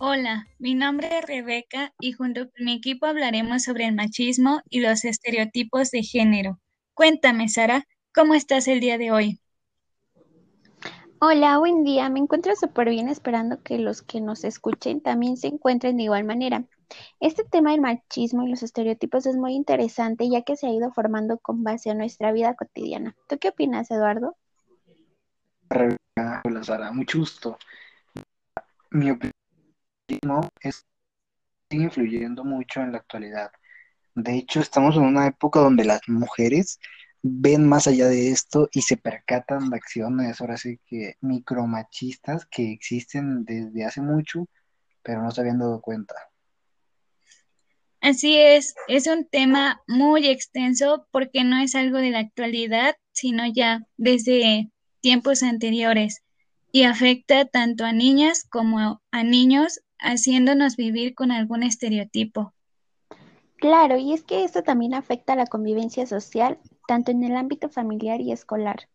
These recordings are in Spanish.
Hola, mi nombre es Rebeca y junto con mi equipo hablaremos sobre el machismo y los estereotipos de género. Cuéntame, Sara, ¿cómo estás el día de hoy? Hola, buen día. Me encuentro súper bien esperando que los que nos escuchen también se encuentren de igual manera. Este tema del machismo y los estereotipos es muy interesante ya que se ha ido formando con base a nuestra vida cotidiana. ¿Tú qué opinas, Eduardo? Hola Sara, mucho gusto. Mi opinión es sigue influyendo mucho en la actualidad. De hecho, estamos en una época donde las mujeres ven más allá de esto y se percatan de acciones, ahora sí que micromachistas que existen desde hace mucho, pero no se habían dado cuenta. Así es, es un tema muy extenso porque no es algo de la actualidad, sino ya desde tiempos anteriores y afecta tanto a niñas como a niños, haciéndonos vivir con algún estereotipo. Claro, y es que esto también afecta a la convivencia social, tanto en el ámbito familiar y escolar.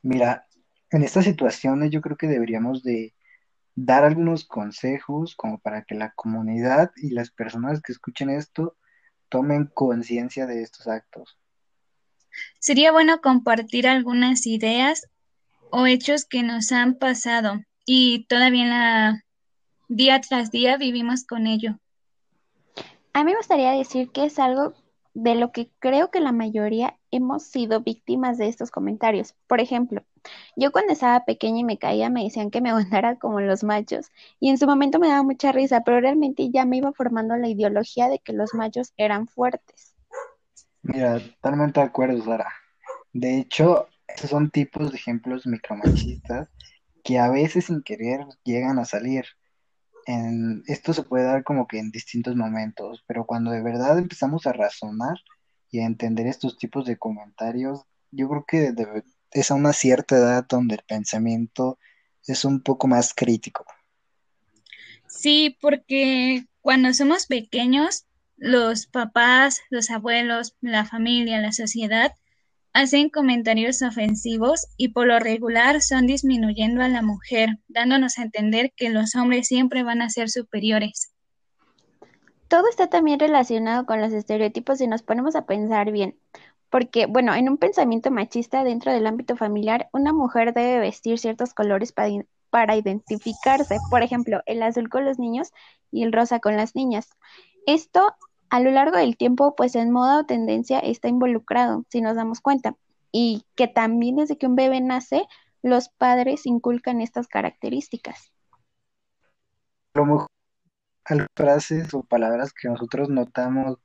Mira, en estas situaciones yo creo que deberíamos de dar algunos consejos como para que la comunidad y las personas que escuchen esto tomen conciencia de estos actos. Sería bueno compartir algunas ideas o hechos que nos han pasado y todavía la, día tras día vivimos con ello. A mí me gustaría decir que es algo de lo que creo que la mayoría hemos sido víctimas de estos comentarios. Por ejemplo, yo cuando estaba pequeña y me caía me decían que me aguantara como los machos y en su momento me daba mucha risa, pero realmente ya me iba formando la ideología de que los machos eran fuertes. Mira, totalmente de acuerdo, Sara. De hecho, estos son tipos de ejemplos micromachistas que a veces sin querer llegan a salir. En, esto se puede dar como que en distintos momentos, pero cuando de verdad empezamos a razonar y a entender estos tipos de comentarios, yo creo que es a una cierta edad donde el pensamiento es un poco más crítico. Sí, porque cuando somos pequeños, los papás, los abuelos, la familia, la sociedad hacen comentarios ofensivos y por lo regular son disminuyendo a la mujer, dándonos a entender que los hombres siempre van a ser superiores. Todo está también relacionado con los estereotipos si nos ponemos a pensar bien, porque, bueno, en un pensamiento machista dentro del ámbito familiar, una mujer debe vestir ciertos colores para, para identificarse, por ejemplo, el azul con los niños y el rosa con las niñas. Esto a lo largo del tiempo, pues en moda o tendencia está involucrado, si nos damos cuenta, y que también desde que un bebé nace, los padres inculcan estas características. A lo mejor frases o palabras que nosotros notamos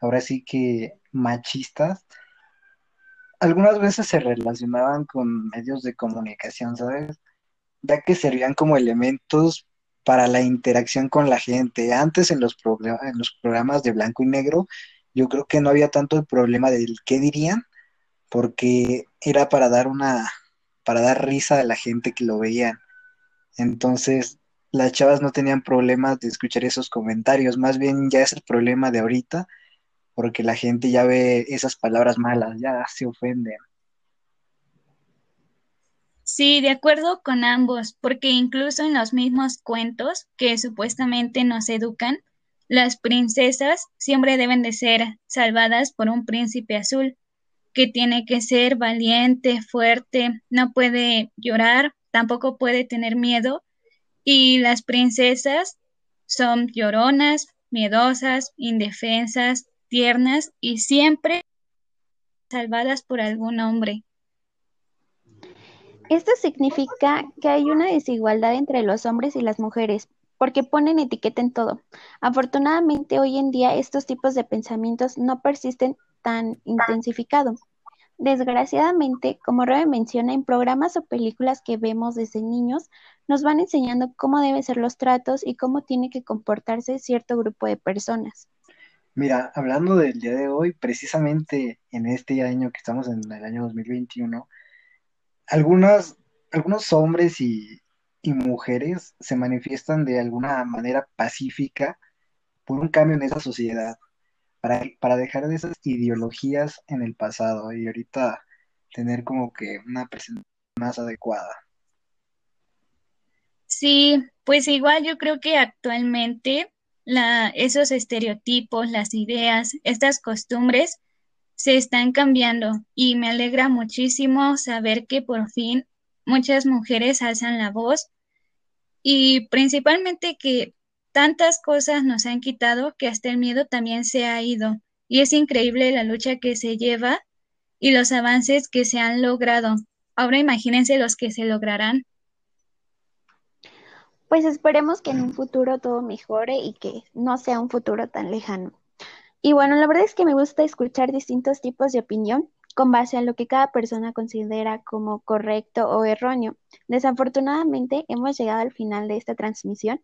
ahora sí que machistas, algunas veces se relacionaban con medios de comunicación, ¿sabes? Ya que servían como elementos para la interacción con la gente. Antes en los, programas de blanco y negro, yo creo que no había tanto el problema del qué dirían, porque era para dar una, para dar risa a la gente que lo veían. Entonces, las chavas no tenían problemas de escuchar esos comentarios, más bien ya es el problema de ahorita, porque la gente ya ve esas palabras malas, ya se ofenden. Sí, de acuerdo con ambos, porque incluso en los mismos cuentos que supuestamente nos educan, las princesas siempre deben de ser salvadas por un príncipe azul, que tiene que ser valiente, fuerte, no puede llorar, tampoco puede tener miedo, y las princesas son lloronas, miedosas, indefensas, tiernas y siempre salvadas por algún hombre. Esto significa que hay una desigualdad entre los hombres y las mujeres, porque ponen etiqueta en todo. Afortunadamente, hoy en día estos tipos de pensamientos no persisten tan intensificados. Desgraciadamente, como Robe menciona, en programas o películas que vemos desde niños, nos van enseñando cómo deben ser los tratos y cómo tiene que comportarse cierto grupo de personas. Mira, hablando del día de hoy, precisamente en este año que estamos en el año 2021, algunas, algunos hombres y, mujeres se manifiestan de alguna manera pacífica por un cambio en esa sociedad, para, para dejar de esas ideologías en el pasado y ahorita tener como que una presentación más adecuada. Sí, pues igual yo creo que actualmente la, esos estereotipos, las ideas, estas costumbres se están cambiando y me alegra muchísimo saber que por fin muchas mujeres alzan la voz y principalmente que tantas cosas nos han quitado que hasta el miedo también se ha ido y es increíble la lucha que se lleva y los avances que se han logrado. Ahora imagínense los que se lograrán. Pues esperemos que en un futuro todo mejore y que no sea un futuro tan lejano. Y bueno, la verdad es que me gusta escuchar distintos tipos de opinión con base a lo que cada persona considera como correcto o erróneo. Desafortunadamente hemos llegado al final de esta transmisión,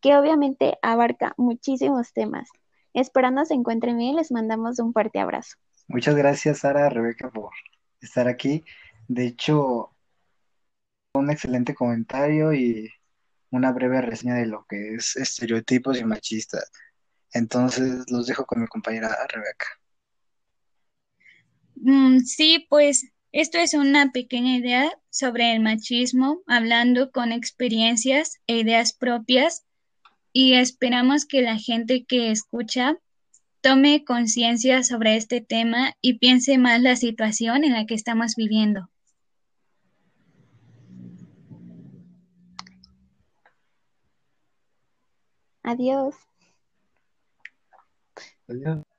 que obviamente abarca muchísimos temas. Esperando se encuentren bien, les mandamos un fuerte abrazo. Muchas gracias, Sara, Rebeca, por estar aquí. De hecho, un excelente comentario y una breve reseña de lo que es estereotipos y machistas. Entonces, los dejo con mi compañera Rebeca. Mm, sí, pues esto es una pequeña idea sobre el machismo, hablando con experiencias e ideas propias y esperamos que la gente que escucha tome conciencia sobre este tema y piense más la situación en la que estamos viviendo. Adiós. Adiós.